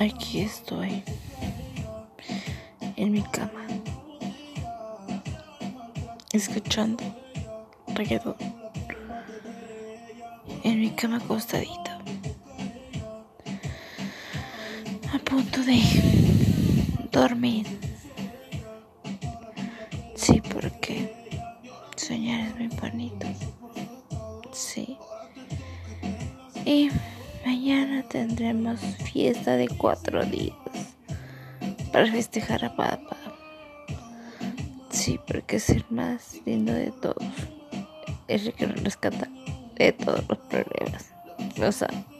Aquí estoy, en mi cama, escuchando reggaetón, en mi cama acostadita, a punto de dormir. Sí, porque soñar es muy bonito. Sí. Y mañana tendremos fiesta de cuatro días para festejar a papá. Sí, porque es el más lindo de todos. Es el que nos rescata de todos los problemas. Lo sabe.